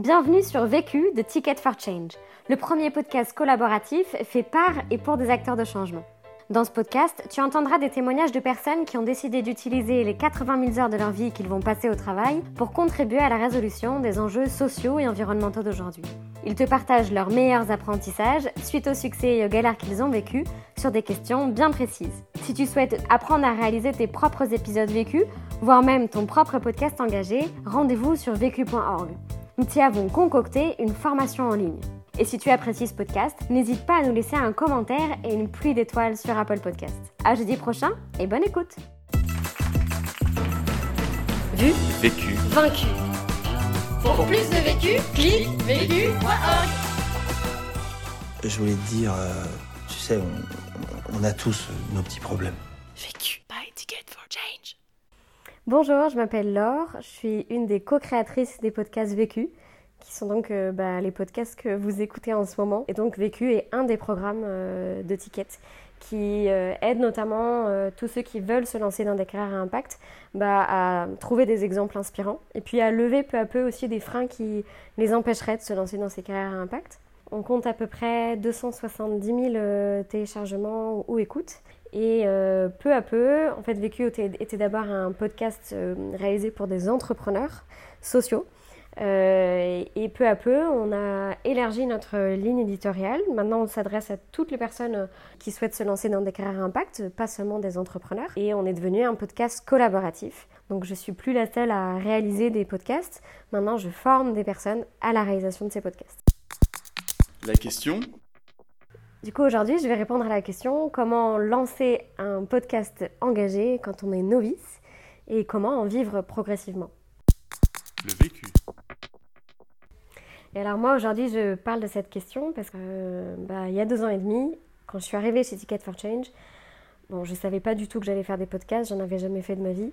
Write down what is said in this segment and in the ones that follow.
Bienvenue sur Vécu de Ticket for Change, le premier podcast collaboratif fait par et pour des acteurs de changement. Dans ce podcast, tu entendras des témoignages de personnes qui ont décidé d'utiliser les 80 000 heures de leur vie qu'ils vont passer au travail pour contribuer à la résolution des enjeux sociaux et environnementaux d'aujourd'hui. Ils te partagent leurs meilleurs apprentissages suite au succès et aux galères qu'ils ont vécues sur des questions bien précises. Si tu souhaites apprendre à réaliser tes propres épisodes vécus, voire même ton propre podcast engagé, rendez-vous sur vécu.org nous t'y avons concocté une formation en ligne. Et si tu apprécies ce podcast, n'hésite pas à nous laisser un commentaire et une pluie d'étoiles sur Apple Podcast. À jeudi prochain et bonne écoute Vu, vécu, vaincu. Pour plus de vécu, clique vécu.org. Je voulais te dire, euh, tu sais, on, on a tous nos petits problèmes. Vécu, buy ticket for change. Bonjour, je m'appelle Laure, je suis une des co-créatrices des podcasts Vécu, qui sont donc euh, bah, les podcasts que vous écoutez en ce moment. Et donc Vécu est un des programmes euh, de Ticket qui euh, aide notamment tous ceux qui veulent se lancer dans des carrières à impact bah, à trouver des exemples inspirants et puis à lever peu à peu aussi des freins qui les empêcheraient de se lancer dans ces carrières à impact. On compte à peu près 270 000 téléchargements ou écoutes. Et euh, peu à peu, en fait, Vécu était, d'abord un podcast euh, réalisé pour des entrepreneurs sociaux. Euh, et peu à peu, on a élargi notre ligne éditoriale. Maintenant, on s'adresse à toutes les personnes qui souhaitent se lancer dans des carrières impact, pas seulement des entrepreneurs. Et on est devenu un podcast collaboratif. Donc, je suis plus la seule à réaliser des podcasts. Maintenant, je forme des personnes à la réalisation de ces podcasts. La question du coup, aujourd'hui, je vais répondre à la question comment lancer un podcast engagé quand on est novice et comment en vivre progressivement? Le vécu. Et alors moi, aujourd'hui, je parle de cette question parce que euh, bah, il y a deux ans et demi, quand je suis arrivée chez Ticket for Change, bon, je ne savais pas du tout que j'allais faire des podcasts, j'en avais jamais fait de ma vie.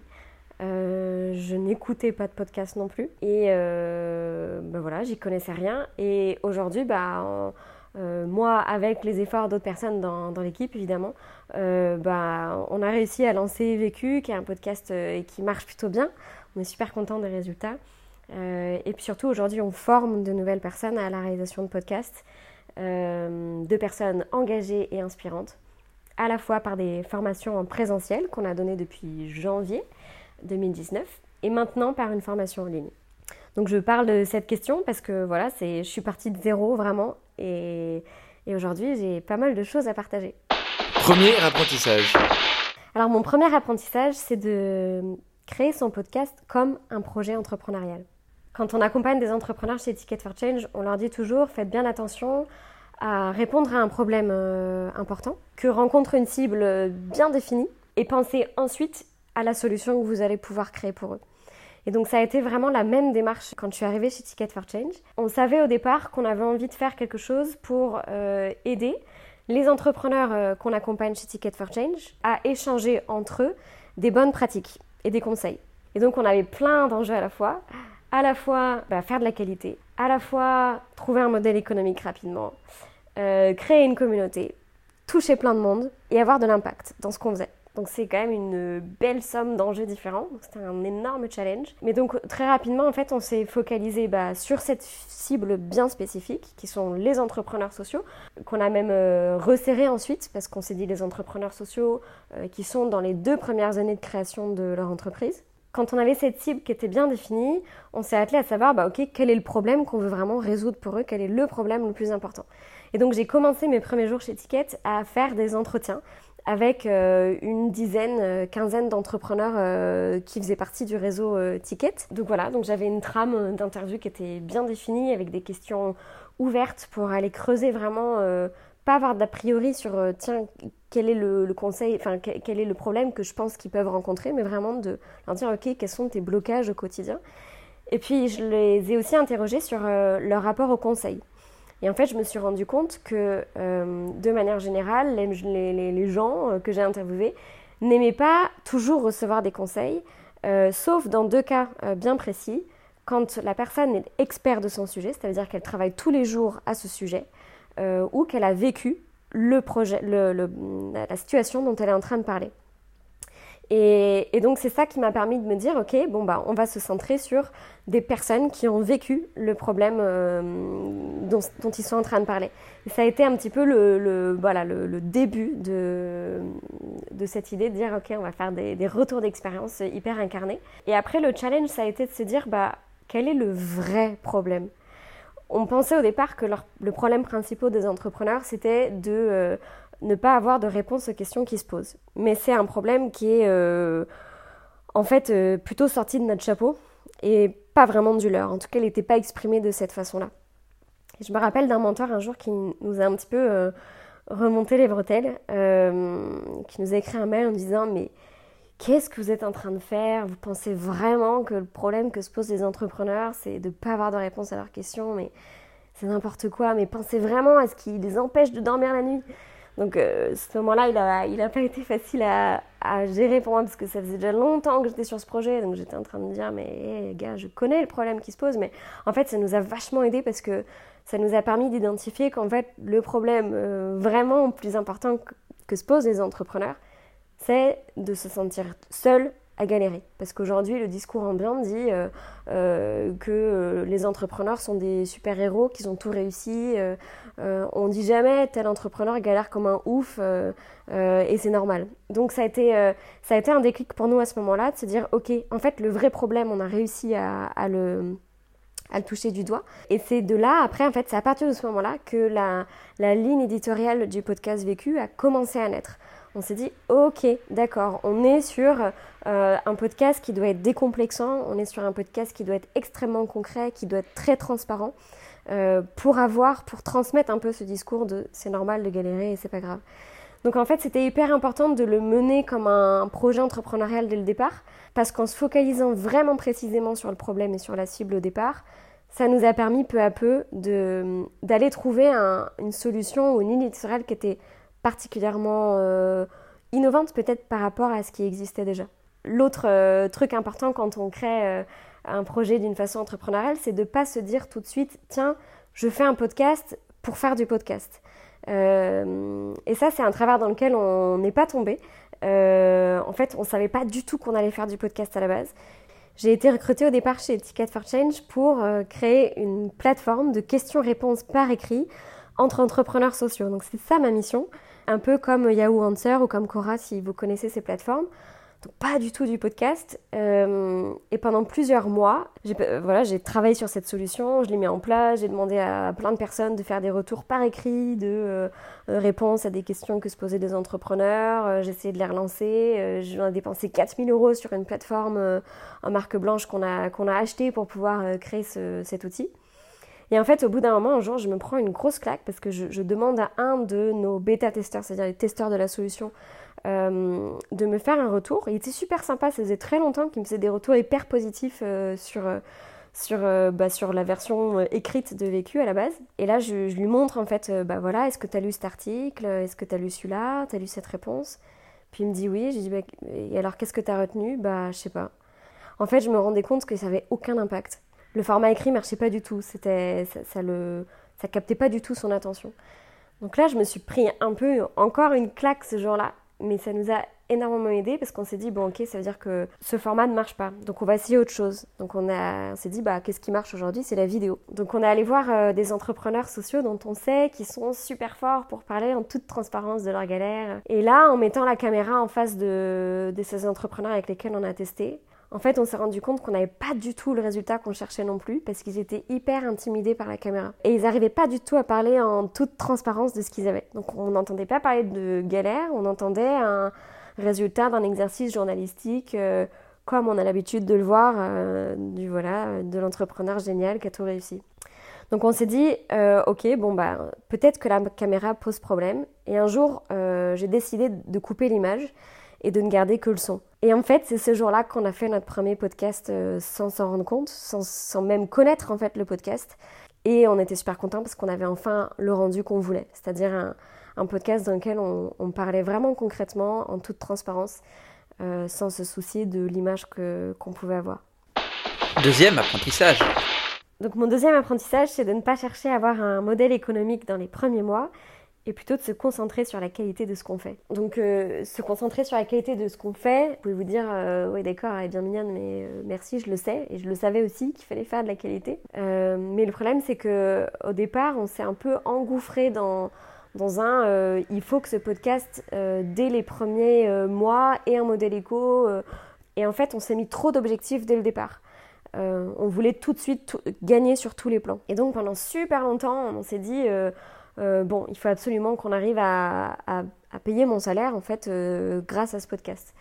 Euh, je n'écoutais pas de podcast non plus. Et euh, bah, voilà, j'y connaissais rien. Et aujourd'hui, bah, euh, moi, avec les efforts d'autres personnes dans, l'équipe, évidemment, bah, on a réussi à lancer Vécu, qui est un podcast qui marche plutôt bien. On est super content des résultats. et puis surtout, aujourd'hui, on forme de nouvelles personnes à la réalisation de podcasts, de personnes engagées et inspirantes, à la fois par des formations en présentiel qu'on a données depuis janvier 2019, et maintenant par une formation en ligne. Donc je parle de cette question parce que voilà, je suis partie de zéro vraiment et, aujourd'hui j'ai pas mal de choses à partager. Premier apprentissage. Alors mon premier apprentissage c'est de créer son podcast comme un projet entrepreneurial. Quand on accompagne des entrepreneurs chez Ticket for Change, on leur dit toujours faites bien attention à répondre à un problème euh, important, que rencontre une cible bien définie et pensez ensuite à la solution que vous allez pouvoir créer pour eux. Et donc ça a été vraiment la même démarche quand je suis arrivée chez Ticket for Change. On savait au départ qu'on avait envie de faire quelque chose pour euh, aider les entrepreneurs euh, qu'on accompagne chez Ticket for Change à échanger entre eux des bonnes pratiques et des conseils. Et donc on avait plein d'enjeux à la fois. À la fois bah, faire de la qualité, à la fois trouver un modèle économique rapidement, euh, créer une communauté, toucher plein de monde et avoir de l'impact dans ce qu'on faisait. Donc c'est quand même une belle somme d'enjeux différents. C'était un énorme challenge. Mais donc très rapidement, en fait, on s'est focalisé bah, sur cette cible bien spécifique, qui sont les entrepreneurs sociaux, qu'on a même euh, resserré ensuite, parce qu'on s'est dit les entrepreneurs sociaux euh, qui sont dans les deux premières années de création de leur entreprise. Quand on avait cette cible qui était bien définie, on s'est attelé à savoir, bah, ok, quel est le problème qu'on veut vraiment résoudre pour eux, quel est le problème le plus important? Et donc j'ai commencé mes premiers jours chez Ticket à faire des entretiens avec euh, une dizaine, euh, quinzaine d'entrepreneurs euh, qui faisaient partie du réseau Ticket. Donc voilà, donc j'avais une trame d'interview qui était bien définie avec des questions ouvertes pour aller creuser vraiment, pas avoir d'a priori sur tiens quel est le, conseil, enfin quel, est le problème que je pense qu'ils peuvent rencontrer, mais vraiment de leur dire ok quels sont tes blocages au quotidien. Et puis je les ai aussi interrogés sur leur rapport au conseil. Et en fait, je me suis rendu compte que, euh, de manière générale, les, gens euh, que j'ai interviewés n'aimaient pas toujours recevoir des conseils, euh, sauf dans deux cas bien précis. Quand la personne est experte de son sujet, c'est-à-dire qu'elle travaille tous les jours à ce sujet, ou qu'elle a vécu le la situation dont elle est en train de parler. Et, donc c'est ça qui m'a permis de me dire, ok, bon bah on va se centrer sur des personnes qui ont vécu le problème euh, dont, ils sont en train de parler. Et ça a été un petit peu le, voilà, le, début de, de cette idée de dire, ok, on va faire des, retours d'expérience hyper incarnés. Et après le challenge, ça a été de se dire, bah quel est le vrai problème? On pensait au départ que le problème principal des entrepreneurs, c'était de euh, ne pas avoir de réponse aux questions qui se posent. Mais c'est un problème qui est euh, en fait euh, plutôt sorti de notre chapeau et pas vraiment du leur. En tout cas, il n'était pas exprimé de cette façon-là. je me rappelle d'un mentor un jour qui nous a un petit peu remonté les bretelles, qui nous a écrit un mail en disant mais qu'est-ce que vous êtes en train de faire? Vous pensez vraiment que le problème que se posent les entrepreneurs, c'est de ne pas avoir de réponse à leurs questions, mais c'est n'importe quoi. Mais pensez vraiment à ce qui les empêche de dormir la nuit. Donc, euh, ce moment-là, il n'a a pas été facile à, gérer pour moi parce que ça faisait déjà longtemps que j'étais sur ce projet. Donc, j'étais en train de me dire, mais gars, je connais le problème qui se pose. Mais en fait, ça nous a vachement aidé parce que ça nous a permis d'identifier qu'en fait, le problème euh, vraiment plus important que se posent les entrepreneurs, c'est de se sentir seul à galérer. Parce qu'aujourd'hui, le discours ambiant dit euh, euh, que les entrepreneurs sont des super-héros, qu'ils ont tout réussi. On dit jamais tel entrepreneur galère comme un ouf et c'est normal. Donc ça a, été, ça a été un déclic pour nous à ce moment-là de se dire, ok, en fait, le vrai problème, on a réussi à, le à le toucher du doigt. Et c'est de là, après, en fait, c'est à partir de ce moment-là que la, la ligne éditoriale du podcast Vécu a commencé à naître on s'est dit, ok, d'accord, on est sur euh, un podcast qui doit être décomplexant, on est sur un podcast qui doit être extrêmement concret, qui doit être très transparent, euh, pour avoir, pour transmettre un peu ce discours de c'est normal de galérer et c'est pas grave. Donc en fait, c'était hyper important de le mener comme un projet entrepreneurial dès le départ, parce qu'en se focalisant vraiment précisément sur le problème et sur la cible au départ, ça nous a permis peu à peu d'aller trouver une solution ou une ligne qui était particulièrement euh, innovante peut-être par rapport à ce qui existait déjà. L'autre euh, truc important quand on crée un projet d'une façon entrepreneuriale, c'est de ne pas se dire tout de suite, tiens, je fais un podcast pour faire du podcast. et ça, c'est un travers dans lequel on n'est pas tombé. en fait, on ne savait pas du tout qu'on allait faire du podcast à la base. J'ai été recrutée au départ chez Ticket for Change pour créer une plateforme de questions-réponses par écrit entre entrepreneurs sociaux. Donc c'est ça ma mission un peu comme Yahoo Answer ou comme Cora si vous connaissez ces plateformes. Donc pas du tout du podcast. Euh, et pendant plusieurs mois, j'ai euh, travaillé sur cette solution, je l'ai mis en place, j'ai demandé à plein de personnes de faire des retours par écrit, de euh, réponses à des questions que se posaient des entrepreneurs. j'ai essayé de les relancer. J'en ai dépensé 4000 euros sur une plateforme en marque blanche qu'on a, a acheté pour pouvoir créer cet outil. Et en fait, au bout d'un moment, un jour, je me prends une grosse claque parce que je, demande à un de nos bêta-testeurs, c'est-à-dire les testeurs de la solution, euh, de me faire un retour. Il était super sympa, ça faisait très longtemps qu'il me faisait des retours hyper positifs euh, sur, euh, sur, bah, sur la version écrite de Vécu à la base. Et là, je, lui montre en fait, bah voilà, est-ce que tu as lu cet article Est-ce que tu as lu celui-là Tu as lu cette réponse? Puis il me dit oui. J'ai dit, bah, et alors qu'est-ce que tu as retenu? Bah, je sais pas. En fait, je me rendais compte que ça avait aucun impact le format écrit marchait pas du tout. C'était, ça, ça, le, ça captait pas du tout son attention. Donc là, je me suis pris un peu, encore une claque ce jour-là, mais ça nous a énormément aidé parce qu'on s'est dit bon ok ça veut dire que ce format ne marche pas. Donc on va essayer autre chose. Donc on, a, on s'est dit bah qu'est-ce qui marche aujourd'hui? C'est la vidéo. Donc on est allé voir euh, des entrepreneurs sociaux dont on sait qu'ils sont super forts pour parler en toute transparence de leurs galères et là en mettant la caméra en face de ces entrepreneurs avec lesquels on a testé en fait, on s'est rendu compte qu'on n'avait pas du tout le résultat qu'on cherchait non plus parce qu'ils étaient hyper intimidés par la caméra. Et ils n'arrivaient pas du tout à parler en toute transparence de ce qu'ils avaient. Donc on n'entendait pas parler de galère, on entendait un résultat d'un exercice journalistique euh, comme on a l'habitude de le voir euh, du voilà de l'entrepreneur génial qui a tout réussi. Donc on s'est dit, euh, ok, bon bah peut-être que la caméra pose problème. Et un jour, j'ai décidé de couper l'image et de ne garder que le son. Et en fait, c'est ce jour-là qu'on a fait notre premier podcast euh, sans s'en rendre compte, sans, même connaître en fait le podcast. Et on était super contents parce qu'on avait enfin le rendu qu'on voulait, c'est-à-dire un, podcast dans lequel on, parlait vraiment concrètement, en toute transparence, euh, sans se soucier de l'image qu'on pouvait avoir. Deuxième apprentissage. Donc mon deuxième apprentissage, c'est de ne pas chercher à avoir un modèle économique dans les premiers mois et plutôt de se concentrer sur la qualité de ce qu'on fait. Donc euh, se concentrer sur la qualité de ce qu'on fait, vous pouvez vous dire euh, oui d'accord elle est bien mignonne mais euh, merci je le sais et je le savais aussi qu'il fallait faire de la qualité. mais le problème c'est que au départ on s'est un peu engouffré dans dans un il faut que ce podcast dès les premiers mois ait un modèle éco et en fait on s'est mis trop d'objectifs dès le départ. on voulait tout de suite gagner sur tous les plans. Et donc pendant super longtemps on s'est dit euh, bon, il faut absolument qu'on arrive à, payer mon salaire en fait euh, grâce à ce podcast.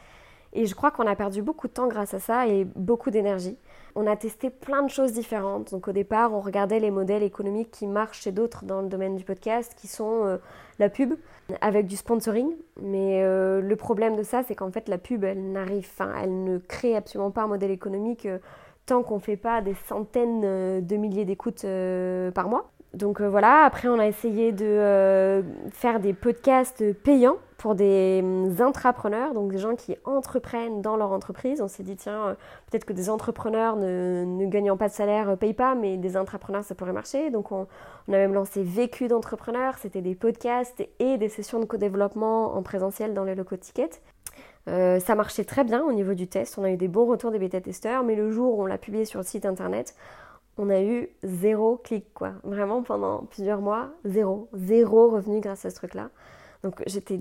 Et je crois qu'on a perdu beaucoup de temps grâce à ça et beaucoup d'énergie. On a testé plein de choses différentes. Donc au départ, on regardait les modèles économiques qui marchent chez d'autres dans le domaine du podcast, qui sont euh, la pub avec du sponsoring. Mais le problème de ça, c'est qu'en fait la pub, elle n'arrive, elle ne crée absolument pas un modèle économique tant qu'on ne fait pas des centaines de milliers d'écoutes par mois. Donc euh, voilà, après on a essayé de euh, faire des podcasts payants pour des hum, intrapreneurs, donc des gens qui entreprennent dans leur entreprise. On s'est dit, tiens, euh, peut-être que des entrepreneurs ne, gagnant pas de salaire payent pas, mais des intrapreneurs, ça pourrait marcher. Donc on, a même lancé Vécu d'entrepreneurs, c'était des podcasts et des sessions de co-développement en présentiel dans les locaux de ça marchait très bien au niveau du test, on a eu des bons retours des bêta-testeurs, mais le jour où on l'a publié sur le site internet, on a eu zéro clic, quoi. Vraiment, pendant plusieurs mois, zéro. Zéro revenu grâce à ce truc-là. Donc, j'étais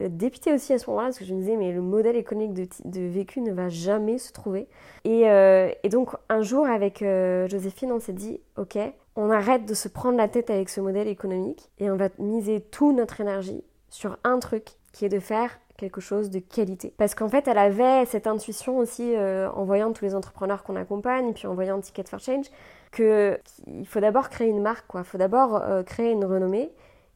dépitée aussi à ce moment-là, parce que je me disais, mais le modèle économique de, vécu ne va jamais se trouver. Et, euh, donc, un jour, avec euh, Joséphine, on s'est dit, OK, on arrête de se prendre la tête avec ce modèle économique et on va miser toute notre énergie sur un truc qui est de faire quelque chose de qualité. Parce qu'en fait, elle avait cette intuition aussi euh, en voyant tous les entrepreneurs qu'on accompagne, puis en voyant Ticket for Change, qu'il faut d'abord créer une marque, quoi. Il faut d'abord euh, créer une renommée.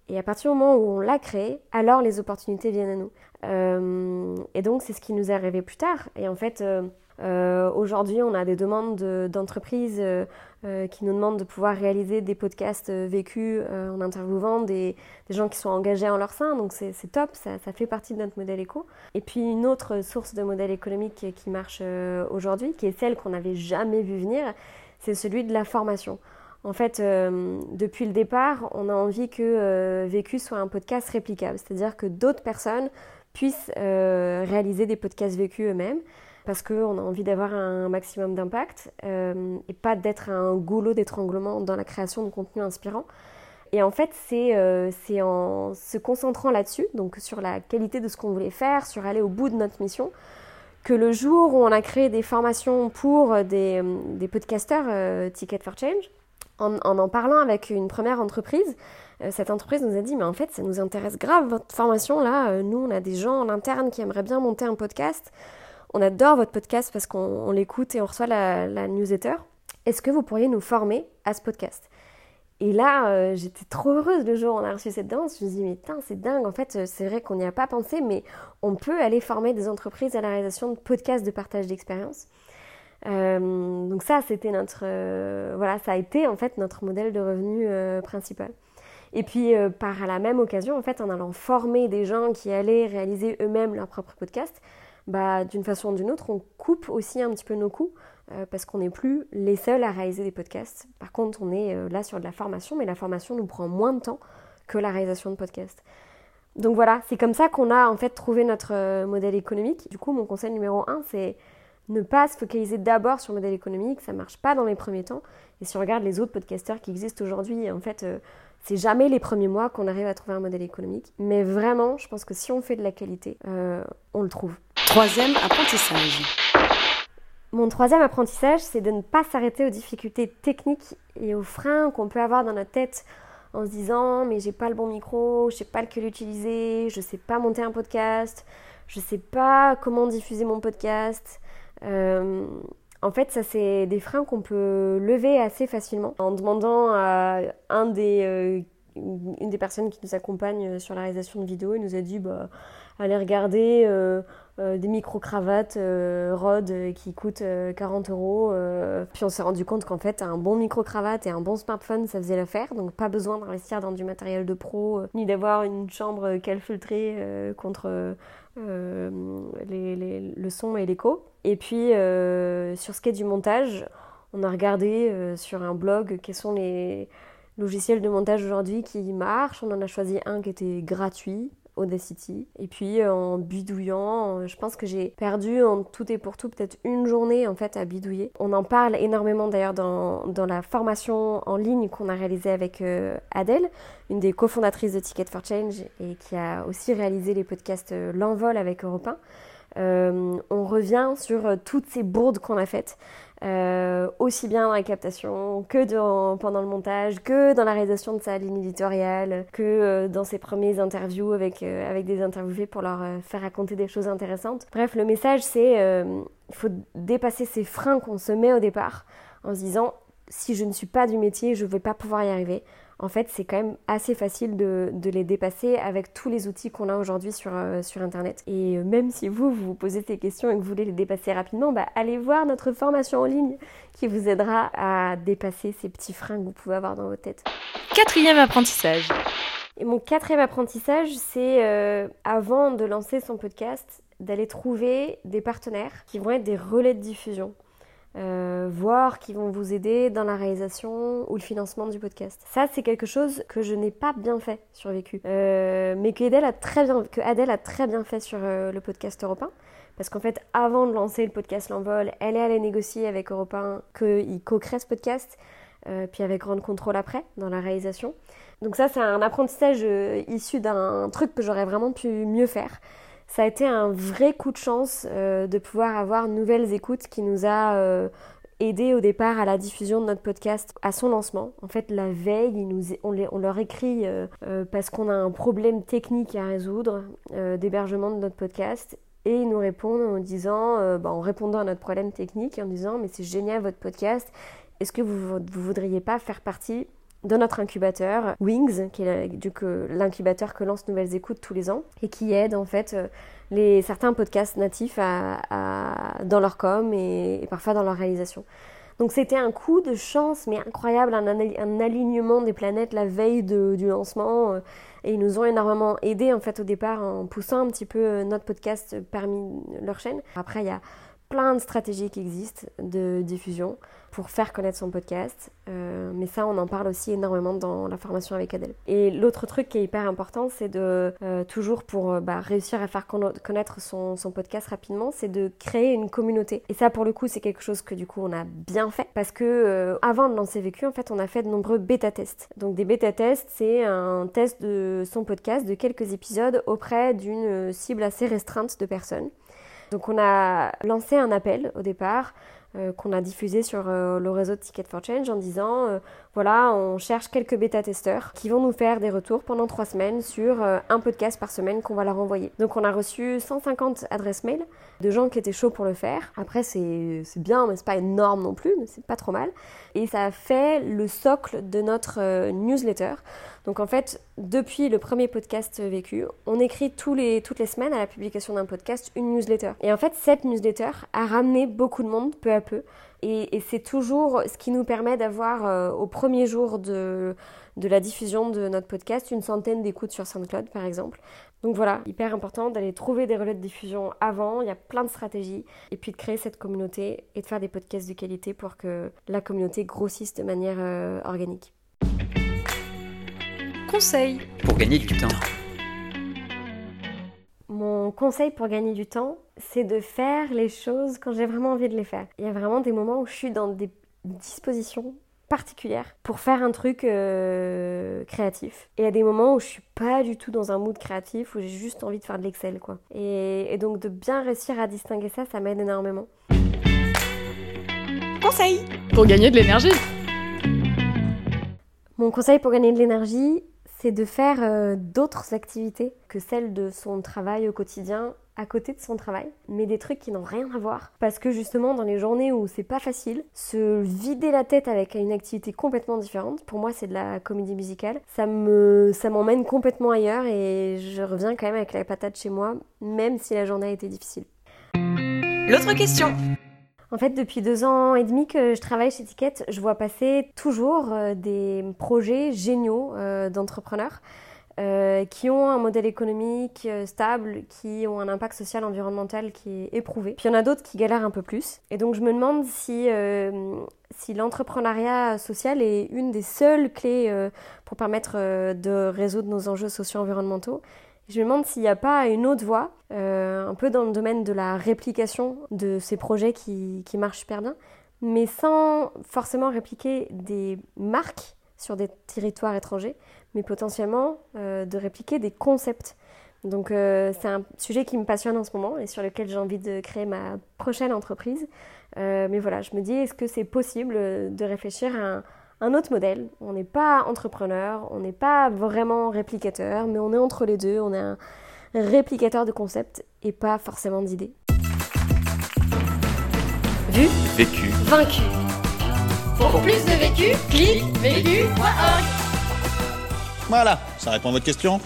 Et à partir du moment où on l'a créée, alors les opportunités viennent à nous. Euh, et donc, c'est ce qui nous est arrivé plus tard. Et en fait, euh, aujourd'hui, on a des demandes d'entreprises euh, euh, qui nous demandent de pouvoir réaliser des podcasts vécus en interviewant des, gens qui sont engagés en leur sein. Donc c'est top, ça, fait partie de notre modèle éco. Et puis une autre source de modèle économique qui marche aujourd'hui, qui est celle qu'on n'avait jamais vu venir, c'est celui de la formation. En fait, depuis le départ, on a envie que Vécu soit un podcast réplicable, c'est-à-dire que d'autres personnes puissent réaliser des podcasts vécus eux-mêmes parce qu'on a envie d'avoir un maximum d'impact euh, et pas d'être un goulot d'étranglement dans la création de contenu inspirant. Et en fait, c'est euh, en se concentrant là-dessus, donc sur la qualité de ce qu'on voulait faire, sur aller au bout de notre mission, que le jour où on a créé des formations pour des, des podcasters euh, Ticket for Change, en, en parlant avec une première entreprise, cette entreprise nous a dit mais en fait ça nous intéresse grave votre formation là, nous on a des gens en interne qui aimeraient bien monter un podcast, on adore votre podcast parce qu'on l'écoute et on reçoit la, newsletter. Est-ce que vous pourriez nous former à ce podcast? Et là, euh, j'étais trop heureuse le jour où on a reçu cette danse. Je me suis dit, mais c'est dingue. En fait, c'est vrai qu'on n'y a pas pensé, mais on peut aller former des entreprises à la réalisation de podcasts de partage d'expérience. Euh, donc ça, c'était notre, euh, voilà, ça a été en fait notre modèle de revenu principal. Et puis par la même occasion, en fait, en allant former des gens qui allaient réaliser eux-mêmes leur propre podcast, bah, d'une façon ou d'une autre, on coupe aussi un petit peu nos coûts euh, parce qu'on n'est plus les seuls à réaliser des podcasts. Par contre, on est euh, là sur de la formation, mais la formation nous prend moins de temps que la réalisation de podcasts. Donc voilà, c'est comme ça qu'on a en fait trouvé notre euh, modèle économique. Du coup, mon conseil numéro un, c'est ne pas se focaliser d'abord sur le modèle économique, ça marche pas dans les premiers temps. Et si on regarde les autres podcasteurs qui existent aujourd'hui, en fait, c'est jamais les premiers mois qu'on arrive à trouver un modèle économique. Mais vraiment, je pense que si on fait de la qualité, on le trouve. Troisième apprentissage. Mon troisième apprentissage, c'est de ne pas s'arrêter aux difficultés techniques et aux freins qu'on peut avoir dans notre tête en se disant mais j'ai pas le bon micro, je sais pas lequel utiliser, je sais pas monter un podcast, je sais pas comment diffuser mon podcast. Euh, en fait, ça c'est des freins qu'on peut lever assez facilement en demandant à euh, une des personnes qui nous accompagne sur la réalisation de vidéos, il nous a dit bah aller regarder euh, des micro-cravates euh, Rode qui coûtent 40 euros. Puis on s'est rendu compte qu'en fait, un bon micro-cravate et un bon smartphone, ça faisait l'affaire. Donc pas besoin d'investir dans du matériel de pro, ni d'avoir une chambre filtrée contre le son et l'écho. Et puis sur ce qui est du montage, on a regardé sur un blog quels sont les logiciels de montage aujourd'hui qui marchent. On en a choisi un qui était gratuit, Audacity. Et puis euh, en bidouillant, euh, je pense que j'ai perdu en tout et pour tout peut-être une journée en fait à bidouiller. On en parle énormément d'ailleurs dans, dans, la formation en ligne qu'on a réalisée avec euh, Adèle, une des cofondatrices de Ticket for Change et qui a aussi réalisé les podcasts L'Envol avec Europe 1. on revient sur toutes ces bourdes qu'on a faites. Euh, aussi bien dans la captation que pendant le montage, que dans la réalisation de sa ligne éditoriale, que euh, dans ses premiers interviews avec, euh, avec des interviewés pour leur faire raconter des choses intéressantes. Bref, le message c'est il faut dépasser ces freins qu'on se met au départ en se disant si je ne suis pas du métier, je ne vais pas pouvoir y arriver en fait, c'est quand même assez facile de, les dépasser avec tous les outils qu'on a aujourd'hui sur, euh, sur Internet. Et euh, même si vous, vous vous posez ces questions et que vous voulez les dépasser rapidement, bah, allez voir notre formation en ligne qui vous aidera à dépasser ces petits freins que vous pouvez avoir dans votre tête. Quatrième apprentissage. Et mon quatrième apprentissage, c'est euh, avant de lancer son podcast, d'aller trouver des partenaires qui vont être des relais de diffusion. Euh, voir qui vont vous aider dans la réalisation ou le financement du podcast. Ça, c'est quelque chose que je n'ai pas bien fait sur Vécu, euh, mais que Adèle a très bien, que Adèle a très bien fait sur euh, le podcast européen. Parce qu'en fait, avant de lancer le podcast L'Envol, elle est allée négocier avec Europe 1 qu'il co-crée ce podcast, puis avec Grande Contrôle après, dans la réalisation. Donc ça, c'est un apprentissage issu d'un truc que j'aurais vraiment pu mieux faire ça a été un vrai coup de chance euh, de pouvoir avoir Nouvelles Écoutes qui nous a euh, aidé au départ à la diffusion de notre podcast à son lancement. En fait, la veille, nous, on, on, leur écrit euh, parce qu'on a un problème technique à résoudre d'hébergement de notre podcast. Et ils nous répondent en disant, bah, en répondant à notre problème technique, en disant mais c'est génial votre podcast, est-ce que vous ne voudriez pas faire partie de notre incubateur Wings, qui est l'incubateur que lance Nouvelles Écoutes tous les ans et qui aide en fait euh, les, certains podcasts natifs dans leur com et, parfois dans leur réalisation. Donc c'était un coup de chance mais incroyable, un, alignement des planètes la veille du lancement euh, et ils nous ont énormément aidé en fait au départ en poussant un petit peu euh, notre podcast parmi leur chaîne. Après il y a plein de stratégies qui existent de diffusion pour faire connaître son podcast. Euh, mais ça, on en parle aussi énormément dans la formation avec Adèle. Et l'autre truc qui est hyper important, c'est de euh, toujours pour euh, bah, réussir à faire connaître son, podcast rapidement, c'est de créer une communauté. Et ça, pour le coup, c'est quelque chose que du coup, on a bien fait parce que avant de lancer Vécu, en fait, on a fait de nombreux bêta-tests. Donc des bêta-tests, c'est un test de son podcast de quelques épisodes auprès d'une cible assez restreinte de personnes. Donc on a lancé un appel au départ euh, qu'on a diffusé sur euh, le réseau de Ticket for Change en disant euh, voilà, on cherche quelques bêta-testeurs qui vont nous faire des retours pendant trois semaines sur un podcast par semaine qu'on va leur envoyer. Donc on a reçu 150 adresses mail de gens qui étaient chauds pour le faire. Après c'est bien mais c'est pas énorme non plus, mais c'est pas trop mal. Et ça a fait le socle de notre newsletter. Donc en fait, depuis le premier podcast vécu, on écrit les, toutes les semaines à la publication d'un podcast une newsletter. Et en fait, cette newsletter a ramené beaucoup de monde peu à peu. Et, c'est toujours ce qui nous permet d'avoir euh, au premier jour de, de la diffusion de notre podcast une centaine d'écoutes sur SoundCloud par exemple. Donc voilà, hyper important d'aller trouver des relais de diffusion avant, il y a plein de stratégies, et puis de créer cette communauté et de faire des podcasts de qualité pour que la communauté grossisse de manière euh, organique. Conseil pour gagner du temps. Mon conseil pour gagner du temps, c'est de faire les choses quand j'ai vraiment envie de les faire. Il y a vraiment des moments où je suis dans des dispositions particulières pour faire un truc euh, créatif. Et il y a des moments où je suis pas du tout dans un mood créatif, où j'ai juste envie de faire de l'Excel, quoi. Et, et donc de bien réussir à distinguer ça, ça m'aide énormément. Conseil pour gagner de l'énergie. Mon conseil pour gagner de l'énergie, c'est de faire euh, d'autres activités que celles de son travail au quotidien à côté de son travail, mais des trucs qui n'ont rien à voir. Parce que justement, dans les journées où c'est pas facile, se vider la tête avec une activité complètement différente, pour moi c'est de la comédie musicale, ça ça m'emmène complètement ailleurs et je reviens quand même avec la patate chez moi, même si la journée a été difficile. L'autre question en fait, depuis deux ans et demi que je travaille chez Ticket, je vois passer toujours euh, des projets géniaux euh, d'entrepreneurs. euh, qui ont un modèle économique stable, qui ont un impact social environnemental qui est éprouvé. Puis il y en a d'autres qui galèrent un peu plus. Et donc je me demande si, si l'entrepreneuriat social est une des seules clés pour permettre de résoudre nos enjeux socio-environnementaux. Je me demande s'il n'y a pas une autre voie, un peu dans le domaine de la réplication de ces projets qui, qui marchent super bien, mais sans forcément répliquer des marques sur des territoires étrangers, mais potentiellement euh, de répliquer des concepts. Donc euh, c'est un sujet qui me passionne en ce moment et sur lequel j'ai envie de créer ma prochaine entreprise. Euh, mais voilà, je me dis, est-ce que c'est possible de réfléchir à un, autre modèle On n'est pas entrepreneur, on n'est pas vraiment réplicateur, mais on est entre les deux, on est un réplicateur de concepts et pas forcément d'idées. Vu, vécu, vaincu. Pour plus de vécu, clique vécu.org. Voilà, ça répond à votre question